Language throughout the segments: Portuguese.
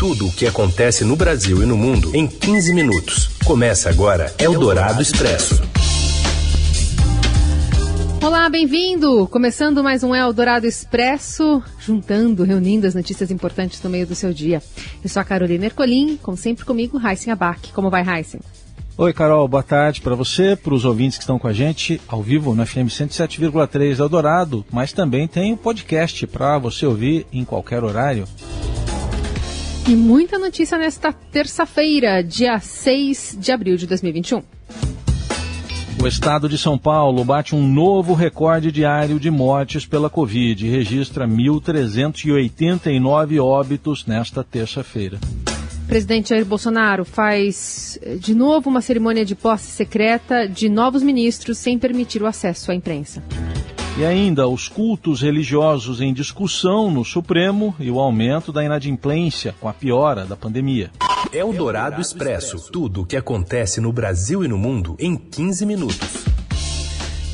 Tudo o que acontece no Brasil e no mundo em 15 minutos. Começa agora Eldorado Expresso. Olá, bem-vindo! Começando mais um Eldorado Expresso, juntando, reunindo as notícias importantes no meio do seu dia. Eu sou a Carolina Ercolim, como sempre comigo, Heisen Abac. Como vai, Heisen? Oi, Carol, boa tarde para você, para os ouvintes que estão com a gente ao vivo no FM 107,3 Eldorado, mas também tem o um podcast para você ouvir em qualquer horário. E muita notícia nesta terça-feira, dia 6 de abril de 2021. O estado de São Paulo bate um novo recorde diário de mortes pela Covid e registra 1.389 óbitos nesta terça-feira. O presidente Jair Bolsonaro faz eh, de novo uma cerimônia de posse secreta de novos ministros sem permitir o acesso à imprensa. E ainda os cultos religiosos em discussão no Supremo e o aumento da inadimplência com a piora da pandemia. É o Dourado Expresso. Tudo o que acontece no Brasil e no mundo em 15 minutos.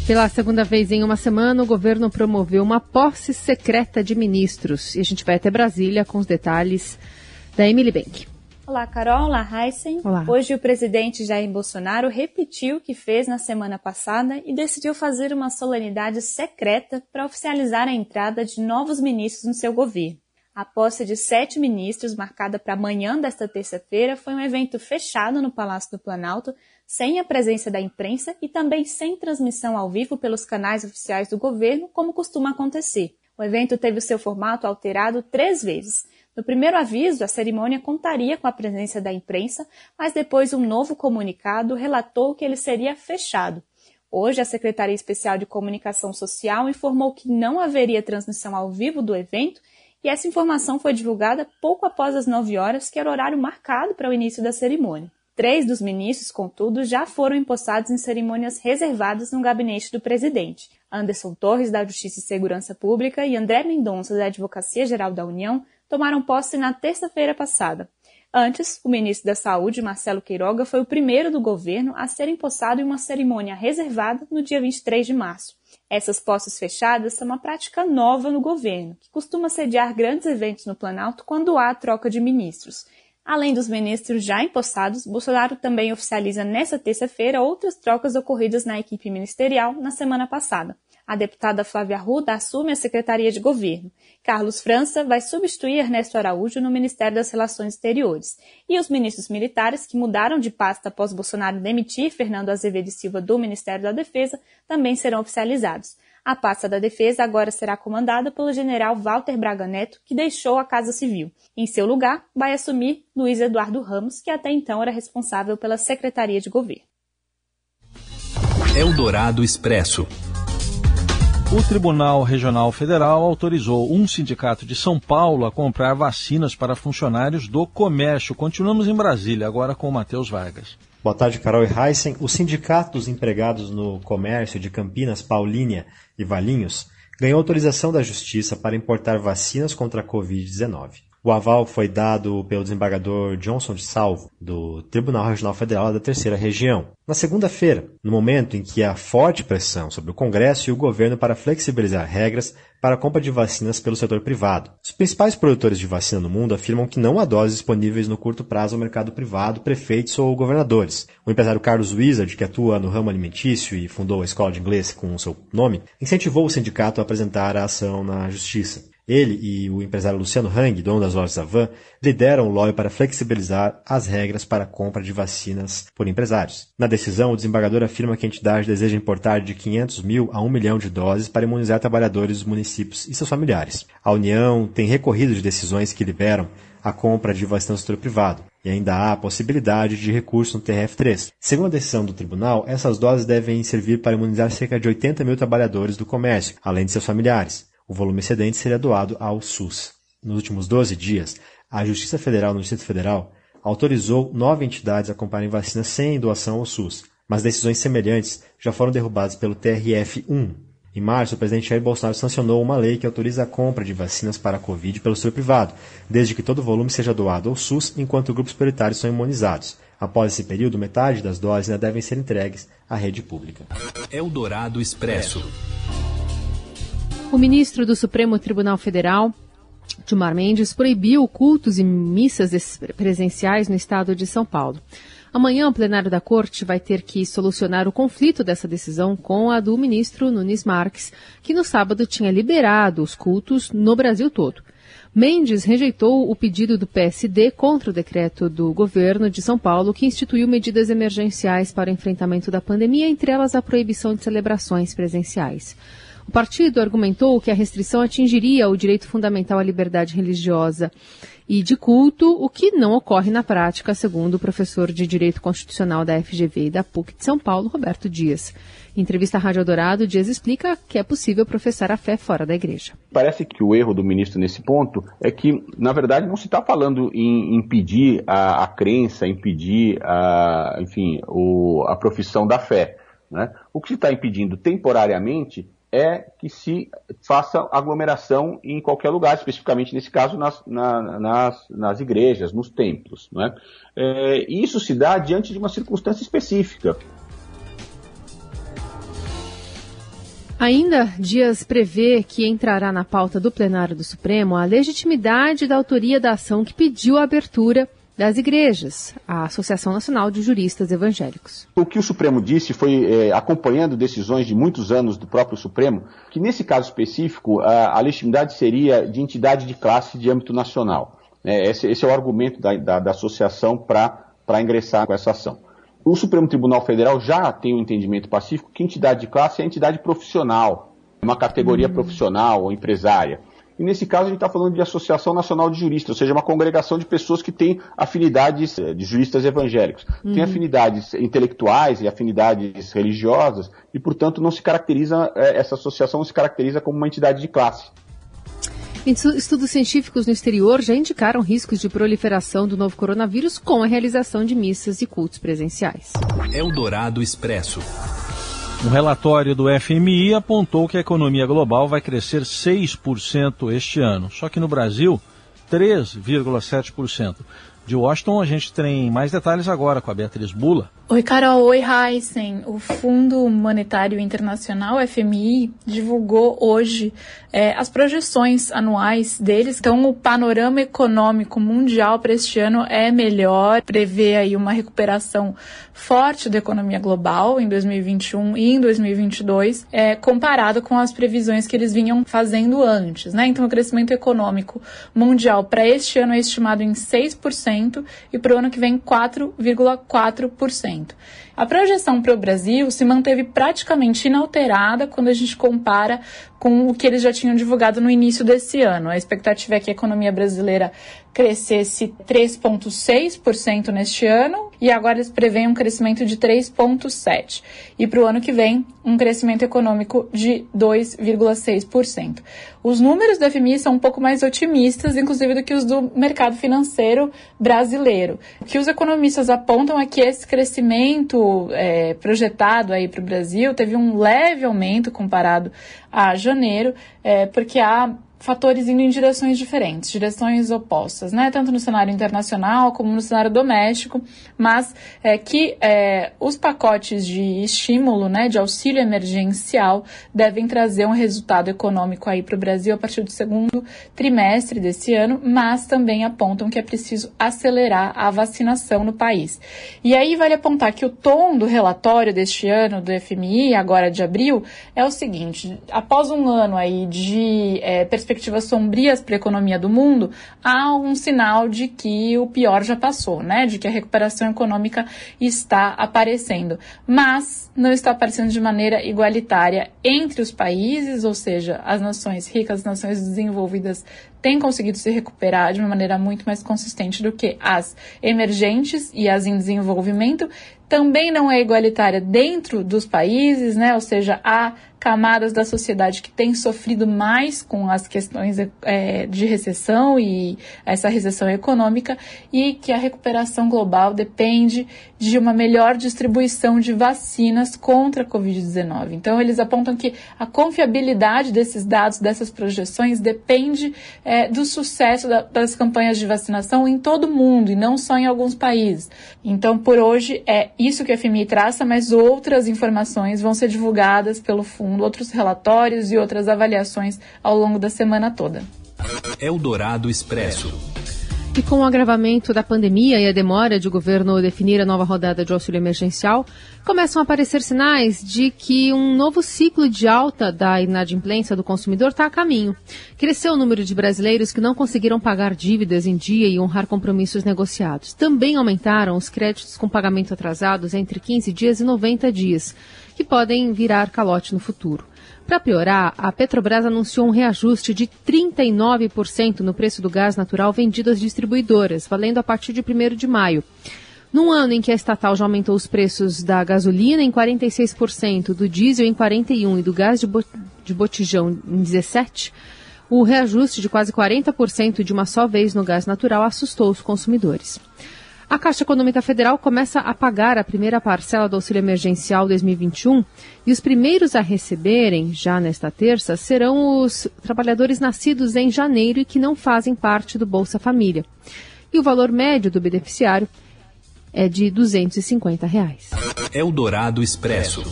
Pela segunda vez em uma semana, o governo promoveu uma posse secreta de ministros. E a gente vai até Brasília com os detalhes da Emily Bank. Olá, Carol. Olá, Heisen. Olá. Hoje o presidente Jair Bolsonaro repetiu o que fez na semana passada e decidiu fazer uma solenidade secreta para oficializar a entrada de novos ministros no seu governo. A posse de sete ministros, marcada para amanhã desta terça-feira, foi um evento fechado no Palácio do Planalto, sem a presença da imprensa e também sem transmissão ao vivo pelos canais oficiais do governo, como costuma acontecer. O evento teve o seu formato alterado três vezes. No primeiro aviso, a cerimônia contaria com a presença da imprensa, mas depois um novo comunicado relatou que ele seria fechado. Hoje, a Secretaria Especial de Comunicação Social informou que não haveria transmissão ao vivo do evento e essa informação foi divulgada pouco após as 9 horas, que era o horário marcado para o início da cerimônia. Três dos ministros, contudo, já foram empossados em cerimônias reservadas no gabinete do presidente. Anderson Torres, da Justiça e Segurança Pública, e André Mendonça, da Advocacia Geral da União, tomaram posse na terça-feira passada. Antes, o ministro da Saúde, Marcelo Queiroga, foi o primeiro do governo a ser empossado em uma cerimônia reservada no dia 23 de março. Essas posses fechadas são uma prática nova no governo, que costuma sediar grandes eventos no Planalto quando há troca de ministros. Além dos ministros já empossados, Bolsonaro também oficializa nesta terça-feira outras trocas ocorridas na equipe ministerial na semana passada. A deputada Flávia Arruda assume a Secretaria de Governo. Carlos França vai substituir Ernesto Araújo no Ministério das Relações Exteriores. E os ministros militares, que mudaram de pasta após Bolsonaro demitir Fernando Azevedo Silva do Ministério da Defesa, também serão oficializados. A pasta da Defesa agora será comandada pelo general Walter Braga Neto, que deixou a Casa Civil. Em seu lugar, vai assumir Luiz Eduardo Ramos, que até então era responsável pela Secretaria de Governo. Eldorado Expresso. O Tribunal Regional Federal autorizou um sindicato de São Paulo a comprar vacinas para funcionários do comércio. Continuamos em Brasília, agora com o Matheus Vargas. Boa tarde, Carol e Heisen. O Sindicato dos Empregados no Comércio de Campinas, Paulínia e Valinhos ganhou autorização da Justiça para importar vacinas contra a Covid-19. O aval foi dado pelo desembargador Johnson de Salvo, do Tribunal Regional Federal da Terceira Região. Na segunda-feira, no momento em que há forte pressão sobre o Congresso e o governo para flexibilizar regras para a compra de vacinas pelo setor privado. Os principais produtores de vacina no mundo afirmam que não há doses disponíveis no curto prazo ao mercado privado, prefeitos ou governadores. O empresário Carlos Wizard, que atua no ramo alimentício e fundou a escola de inglês com o seu nome, incentivou o sindicato a apresentar a ação na justiça. Ele e o empresário Luciano Hang, dono das lojas Avan, lideram o lobby para flexibilizar as regras para a compra de vacinas por empresários. Na decisão, o desembargador afirma que a entidade deseja importar de 500 mil a 1 milhão de doses para imunizar trabalhadores dos municípios e seus familiares. A União tem recorrido de decisões que liberam a compra de vacinas no setor privado. E ainda há a possibilidade de recurso no TRF3. Segundo a decisão do tribunal, essas doses devem servir para imunizar cerca de 80 mil trabalhadores do comércio, além de seus familiares. O volume excedente seria doado ao SUS. Nos últimos 12 dias, a Justiça Federal no Distrito Federal autorizou nove entidades a comprarem vacinas sem doação ao SUS, mas decisões semelhantes já foram derrubadas pelo TRF-1. Em março, o presidente Jair Bolsonaro sancionou uma lei que autoriza a compra de vacinas para a Covid pelo setor privado, desde que todo o volume seja doado ao SUS enquanto grupos prioritários são imunizados. Após esse período, metade das doses ainda devem ser entregues à rede pública. Eldorado Expresso. O ministro do Supremo Tribunal Federal Gilmar Mendes proibiu cultos e missas presenciais no estado de São Paulo. Amanhã, o plenário da Corte vai ter que solucionar o conflito dessa decisão com a do ministro Nunes Marques, que no sábado tinha liberado os cultos no Brasil todo. Mendes rejeitou o pedido do PSD contra o decreto do governo de São Paulo que instituiu medidas emergenciais para o enfrentamento da pandemia, entre elas a proibição de celebrações presenciais. O partido argumentou que a restrição atingiria o direito fundamental à liberdade religiosa e de culto, o que não ocorre na prática, segundo o professor de Direito Constitucional da FGV e da PUC de São Paulo, Roberto Dias. Em entrevista à Rádio Dourado, Dias explica que é possível professar a fé fora da igreja. Parece que o erro do ministro nesse ponto é que, na verdade, não se está falando em impedir a, a crença, impedir a, enfim, o, a profissão da fé. Né? O que se está impedindo temporariamente é que se faça aglomeração em qualquer lugar, especificamente nesse caso nas, na, nas, nas igrejas, nos templos. Não é? É, isso se dá diante de uma circunstância específica. Ainda, Dias prevê que entrará na pauta do plenário do Supremo a legitimidade da autoria da ação que pediu a abertura das igrejas, a Associação Nacional de Juristas Evangélicos. O que o Supremo disse foi, é, acompanhando decisões de muitos anos do próprio Supremo, que nesse caso específico a, a legitimidade seria de entidade de classe de âmbito nacional. É, esse, esse, é o argumento da, da, da associação para ingressar com essa ação. O Supremo Tribunal Federal já tem um entendimento pacífico que entidade de classe é entidade profissional, uma categoria uhum. profissional ou empresária. E nesse caso a gente está falando de Associação Nacional de Juristas, ou seja, uma congregação de pessoas que têm afinidades eh, de juristas evangélicos. Uhum. Tem afinidades intelectuais e afinidades religiosas, e, portanto, não se caracteriza, eh, essa associação não se caracteriza como uma entidade de classe. Estudos científicos no exterior já indicaram riscos de proliferação do novo coronavírus com a realização de missas e cultos presenciais. Eldorado Expresso. Um relatório do FMI apontou que a economia global vai crescer 6% este ano, só que no Brasil, 3,7%. De Washington, a gente tem mais detalhes agora com a Beatriz Bula. Oi, Carol. Oi, Heisen. O Fundo Monetário Internacional, FMI, divulgou hoje é, as projeções anuais deles. Então, o panorama econômico mundial para este ano é melhor, prevê aí uma recuperação forte da economia global em 2021 e em 2022, é, comparado com as previsões que eles vinham fazendo antes. Né? Então, o crescimento econômico mundial para este ano é estimado em 6% e para o ano que vem 4,4%. A projeção para o Brasil se manteve praticamente inalterada quando a gente compara com o que eles já tinham divulgado no início desse ano. A expectativa é que a economia brasileira crescesse 3,6% neste ano e agora eles preveem um crescimento de 3,7%. E para o ano que vem, um crescimento econômico de 2,6%. Os números da FMI são um pouco mais otimistas, inclusive, do que os do mercado financeiro brasileiro. O que os economistas apontam é que esse crescimento é, projetado aí para o Brasil teve um leve aumento comparado a janeiro, é, porque há fatores indo em direções diferentes, direções opostas, né? Tanto no cenário internacional como no cenário doméstico, mas é, que é, os pacotes de estímulo, né, de auxílio emergencial, devem trazer um resultado econômico aí para o Brasil a partir do segundo trimestre desse ano, mas também apontam que é preciso acelerar a vacinação no país. E aí vale apontar que o tom do relatório deste ano do FMI, agora de abril, é o seguinte: após um ano aí de é, perspectiva perspectivas sombrias para a economia do mundo, há um sinal de que o pior já passou, né? De que a recuperação econômica está aparecendo. Mas não está aparecendo de maneira igualitária entre os países, ou seja, as nações ricas, as nações desenvolvidas têm conseguido se recuperar de uma maneira muito mais consistente do que as emergentes e as em desenvolvimento. Também não é igualitária dentro dos países, né? Ou seja, há camadas da sociedade que têm sofrido mais com as questões é, de recessão e essa recessão econômica e que a recuperação global depende de uma melhor distribuição de vacinas contra a Covid-19. Então, eles apontam que a confiabilidade desses dados, dessas projeções, depende é, do sucesso da, das campanhas de vacinação em todo o mundo e não só em alguns países. Então, por hoje, é isso que a FMI traça, mas outras informações vão ser divulgadas pelo fundo, outros relatórios e outras avaliações ao longo da semana toda. Eldorado Expresso. E com o agravamento da pandemia e a demora de o governo definir a nova rodada de auxílio emergencial, começam a aparecer sinais de que um novo ciclo de alta da inadimplência do consumidor está a caminho. Cresceu o número de brasileiros que não conseguiram pagar dívidas em dia e honrar compromissos negociados. Também aumentaram os créditos com pagamento atrasados entre 15 dias e 90 dias, que podem virar calote no futuro. Para piorar, a Petrobras anunciou um reajuste de 39% no preço do gás natural vendido às distribuidoras, valendo a partir de 1 de maio. Num ano em que a estatal já aumentou os preços da gasolina em 46%, do diesel em 41% e do gás de, botijão em 17%, o reajuste de quase 40% de uma só vez no gás natural assustou os consumidores. A Caixa Econômica Federal começa a pagar a primeira parcela do auxílio emergencial 2021 e os primeiros a receberem, já nesta terça, serão os trabalhadores nascidos em janeiro e que não fazem parte do Bolsa Família. E o valor médio do beneficiário é de 250 reais. Eldorado Expresso.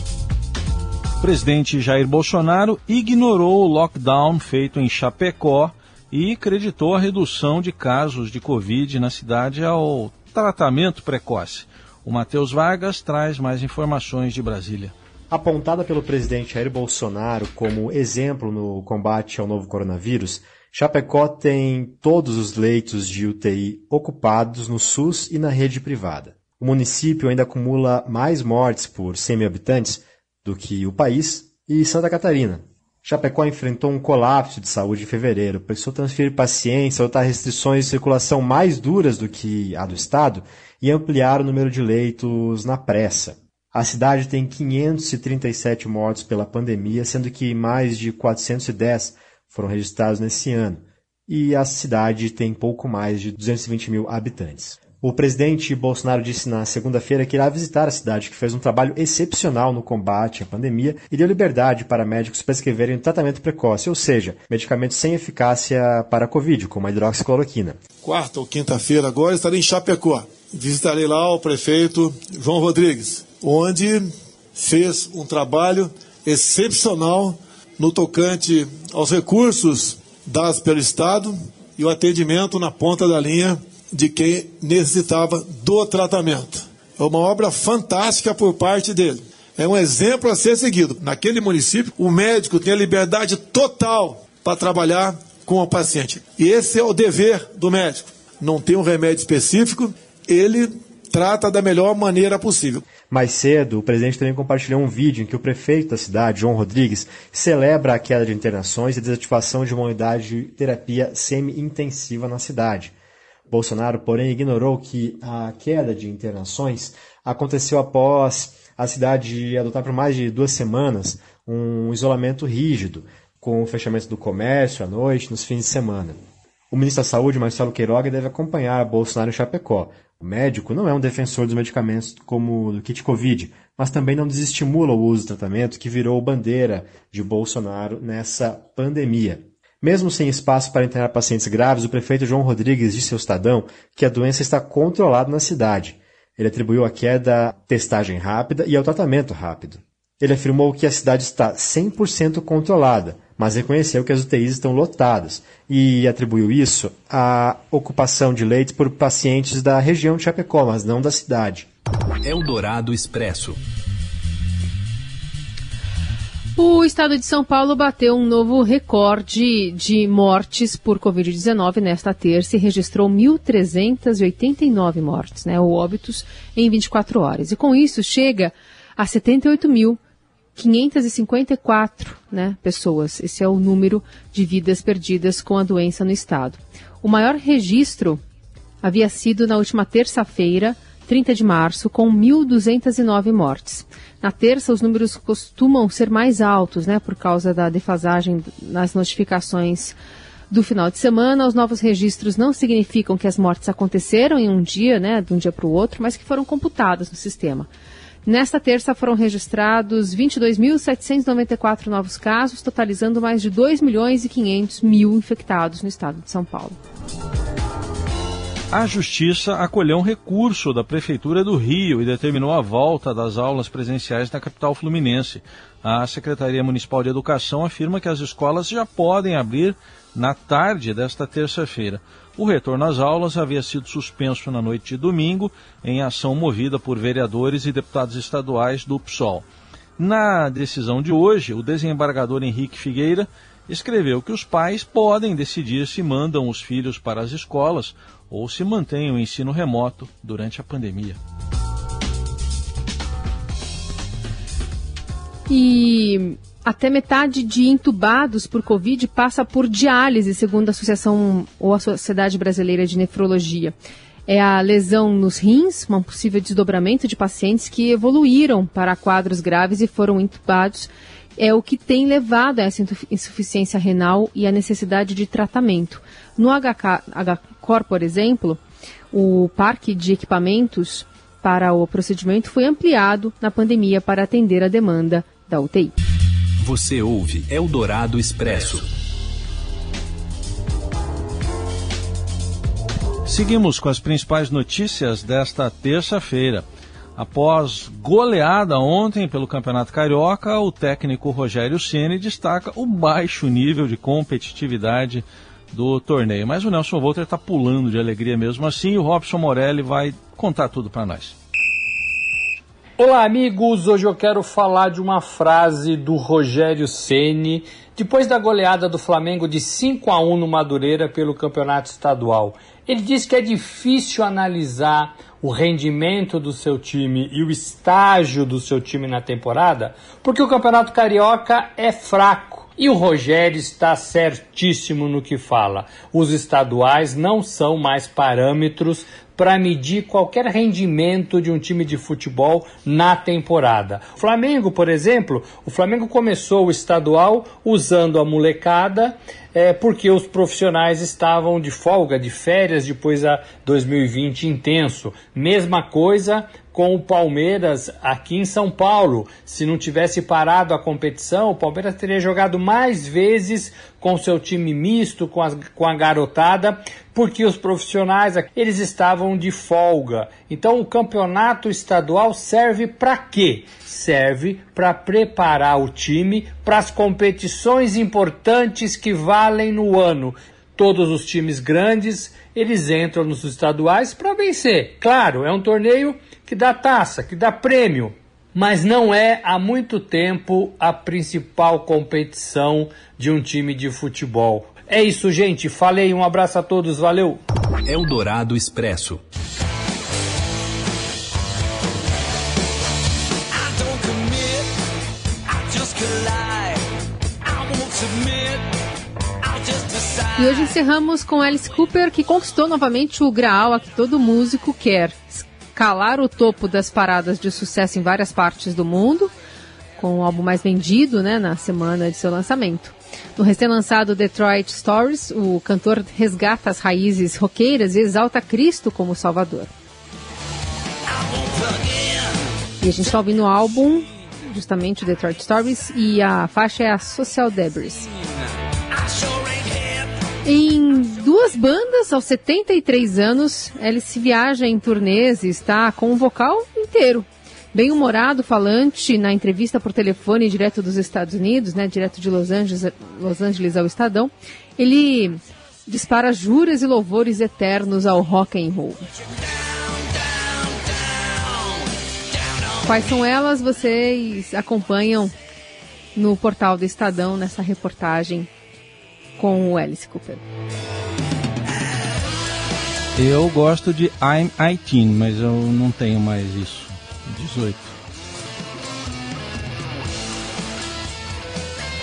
O presidente Jair Bolsonaro ignorou o lockdown feito em Chapecó e acreditou a redução de casos de Covid na cidade ao tratamento precoce. O Matheus Vargas traz mais informações de Brasília. Apontada pelo presidente Jair Bolsonaro como exemplo no combate ao novo coronavírus, Chapecó tem todos os leitos de UTI ocupados no SUS e na rede privada. O município ainda acumula mais mortes por 100 mil habitantes do que o país e Santa Catarina, Chapecó enfrentou um colapso de saúde em fevereiro, precisou transferir pacientes, adotar restrições de circulação mais duras do que a do estado e ampliar o número de leitos na pressa. A cidade tem 537 mortos pela pandemia, sendo que mais de 410 foram registrados nesse ano. E a cidade tem pouco mais de 220 mil habitantes. O presidente Bolsonaro disse na segunda-feira que irá visitar a cidade, que fez um trabalho excepcional no combate à pandemia e deu liberdade para médicos prescreverem tratamento precoce, ou seja, medicamentos sem eficácia para a Covid, como a hidroxicloroquina. Quarta ou quinta-feira agora estarei em Chapecó. Visitarei lá o prefeito João Rodrigues, onde fez um trabalho excepcional no tocante aos recursos dados pelo Estado e o atendimento na ponta da linha de quem necessitava do tratamento. É uma obra fantástica por parte dele. É um exemplo a ser seguido. Naquele município, o médico tem a liberdade total para trabalhar com o paciente. E esse é o dever do médico. Não tem um remédio específico, ele trata da melhor maneira possível. Mais cedo, o presidente também compartilhou um vídeo em que o prefeito da cidade, João Rodrigues, celebra a queda de internações e desativação de uma unidade de terapia semi-intensiva na cidade. Bolsonaro, porém, ignorou que a queda de internações aconteceu após a cidade adotar por mais de duas semanas um isolamento rígido, com o fechamento do comércio à noite, nos fins de semana. O ministro da Saúde, Marcelo Queiroga, deve acompanhar Bolsonaro em Chapecó. O médico não é um defensor dos medicamentos como do kit Covid, mas também não desestimula o uso do tratamento que virou bandeira de Bolsonaro nessa pandemia. Mesmo sem espaço para internar pacientes graves, o prefeito João Rodrigues disse ao Estadão que a doença está controlada na cidade. Ele atribuiu a queda à testagem rápida e ao tratamento rápido. Ele afirmou que a cidade está 100% controlada, mas reconheceu que as UTIs estão lotadas e atribuiu isso à ocupação de leitos por pacientes da região de Chapecó, mas não da cidade. Eldorado Expresso. O estado de São Paulo bateu um novo recorde de mortes por Covid-19 nesta terça e registrou 1.389 mortes, né, ou óbitos, em 24 horas. E com isso chega a 78.554 né, pessoas. Esse é o número de vidas perdidas com a doença no estado. O maior registro havia sido na última terça-feira, 30 de março, com 1.209 mortes. Na terça, os números costumam ser mais altos, né, por causa da defasagem nas notificações do final de semana. Os novos registros não significam que as mortes aconteceram em um dia, né, de um dia para o outro, mas que foram computadas no sistema. Nesta terça foram registrados 22.794 novos casos, totalizando mais de 2 milhões e 500 mil infectados no estado de São Paulo a Justiça acolheu um recurso da Prefeitura do Rio e determinou a volta das aulas presenciais na capital fluminense. A Secretaria Municipal de Educação afirma que as escolas já podem abrir na tarde desta terça-feira. O retorno às aulas havia sido suspenso na noite de domingo, em ação movida por vereadores e deputados estaduais do PSOL. Na decisão de hoje, o desembargador Henrique Figueira escreveu que os pais podem decidir se mandam os filhos para as escolas ou se mantêm o ensino remoto durante a pandemia. E até metade de entubados por Covid passa por diálise, segundo a Associação ou a Sociedade Brasileira de Nefrologia. É a lesão nos rins, um possível desdobramento de pacientes que evoluíram para quadros graves e foram entubados. É o que tem levado a essa insuficiência renal e a necessidade de tratamento. No HK, HCOR, por exemplo, o parque de equipamentos para o procedimento foi ampliado na pandemia para atender a demanda da UTI. Você ouve Eldorado Expresso. Seguimos com as principais notícias desta terça-feira. Após goleada ontem pelo Campeonato Carioca, o técnico Rogério Ceni destaca o baixo nível de competitividade do torneio. Mas o Nelson Volter está pulando de alegria mesmo assim e o Robson Morelli vai contar tudo para nós. Olá, amigos. Hoje eu quero falar de uma frase do Rogério Ceni depois da goleada do Flamengo de 5 a 1 no Madureira pelo Campeonato Estadual. Ele diz que é difícil analisar o rendimento do seu time e o estágio do seu time na temporada, porque o Campeonato Carioca é fraco. E o Rogério está certíssimo no que fala. Os estaduais não são mais parâmetros para medir qualquer rendimento de um time de futebol na temporada. O Flamengo, por exemplo, o Flamengo começou o estadual usando a molecada é, porque os profissionais estavam de folga, de férias depois da 2020 intenso. Mesma coisa com o Palmeiras aqui em São Paulo. Se não tivesse parado a competição, o Palmeiras teria jogado mais vezes com seu time misto, com, as, com a garotada, porque os profissionais eles estavam de folga. Então o campeonato estadual serve para quê? Serve para preparar o time para as competições importantes que valem no ano. Todos os times grandes, eles entram nos estaduais para vencer. Claro, é um torneio que dá taça, que dá prêmio, mas não é há muito tempo a principal competição de um time de futebol. É isso, gente. Falei, um abraço a todos, valeu. Eldorado Expresso. E hoje encerramos com Alice Cooper, que conquistou novamente o graal a que todo músico quer. Escalar o topo das paradas de sucesso em várias partes do mundo, com o álbum mais vendido né, na semana de seu lançamento. No recém-lançado Detroit Stories, o cantor resgata as raízes roqueiras e exalta Cristo como Salvador. E a gente está ouvindo o álbum, justamente o Detroit Stories, e a faixa é a Social Debris. Em duas bandas, aos 73 anos, Alice viaja em turnês e está com o vocal inteiro. Bem-humorado, falante, na entrevista por telefone direto dos Estados Unidos, né, direto de Los Angeles, Los Angeles ao Estadão, ele dispara juras e louvores eternos ao rock and roll. Quais são elas? Vocês acompanham no portal do Estadão nessa reportagem com o Alice Cooper. Eu gosto de I'm 18, mas eu não tenho mais isso. 18.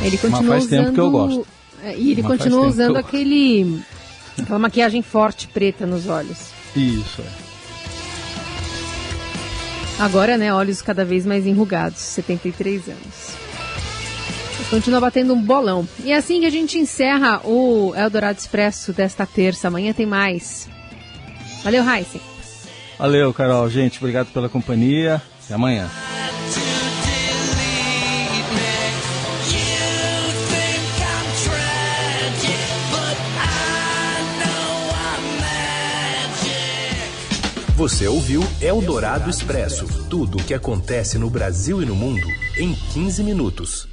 Ele continua mas faz usando... tempo que eu gosto. É, E ele Mas continua usando aquele... aquela maquiagem forte preta nos olhos. Isso, é. Agora, né, olhos cada vez mais enrugados, 73 anos. Continua batendo um bolão. E é assim que a gente encerra o Eldorado Expresso desta terça. Amanhã tem mais. Valeu, Heisen. Valeu, Carol. Gente, obrigado pela companhia. Até amanhã. Você ouviu Eldorado Expresso tudo o que acontece no Brasil e no mundo em 15 minutos.